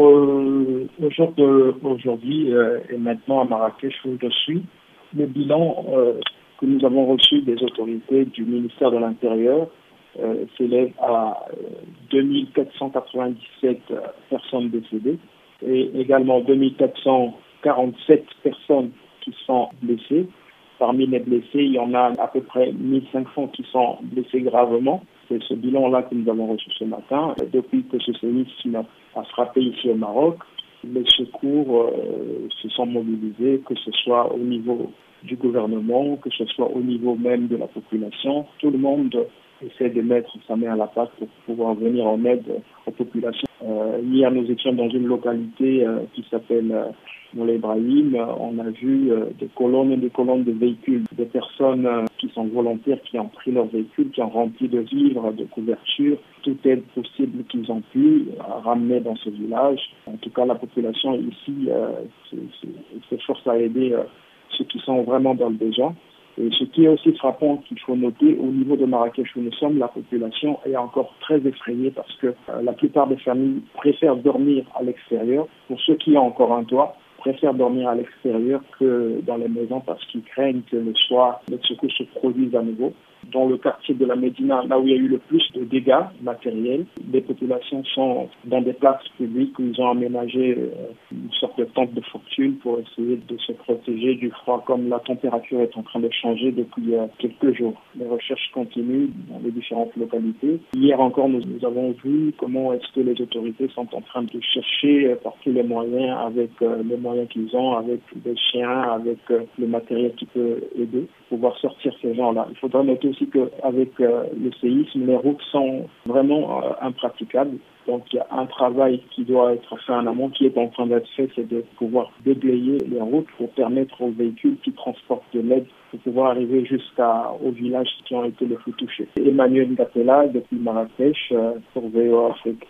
Euh, au jour d'aujourd'hui euh, et maintenant à Marrakech où je suis, le bilan euh, que nous avons reçu des autorités du ministère de l'Intérieur s'élève à 2497 personnes décédées et également 2447 personnes qui sont blessées. Parmi les blessés, il y en a à peu près 1500 qui sont blessés gravement. C'est ce bilan-là que nous avons reçu ce matin. Depuis que ce séisme a frappé ici au Maroc, les secours euh, se sont mobilisés, que ce soit au niveau du gouvernement, que ce soit au niveau même de la population. Tout le monde essaie de mettre sa main à la pâte pour pouvoir venir en aide aux populations. Euh, hier, nous étions dans une localité euh, qui s'appelle euh, Ibrahim. On a vu euh, des colonnes et des colonnes de véhicules, des personnes euh, qui sont volontaires, qui ont pris leurs véhicules, qui ont rempli de vivres, de couvertures, toute aide possible qu'ils ont pu ramener dans ce village. En tout cas, la population ici s'efforce à aider ceux qui sont vraiment dans le besoin. Et ce qui est aussi frappant qu'il faut noter, au niveau de Marrakech où nous sommes, la population est encore très effrayée parce que euh, la plupart des familles préfèrent dormir à l'extérieur. Pour ceux qui ont encore un toit, préfèrent dormir à l'extérieur que dans les maisons parce qu'ils craignent que le soir, les secours se produisent à nouveau dans le quartier de la Médina, là où il y a eu le plus de dégâts matériels. Les populations sont dans des places publiques où ils ont aménagé euh, une sorte de tente de pour essayer de se protéger du froid. Comme la température est en train de changer depuis euh, quelques jours, les recherches continuent dans les différentes localités. Hier encore, nous, avons vu comment est-ce que les autorités sont en train de chercher euh, par tous les moyens, avec les moyens qu'ils ont, avec des chiens, avec le matériel qui peut aider, pouvoir sortir ces gens-là. Il faudra noter aussi qu'avec euh, le séisme, les routes sont vraiment euh, impraticables. Donc il y a un travail qui doit être fait en amont, qui est en train d'être fait, c'est de pouvoir déblayer les routes pour permettre aux véhicules qui transportent de l'aide pour pouvoir arriver jusqu'aux villages qui ont été les plus touchés. Emmanuel Gatela depuis Marrakech euh, pour VO Afrique.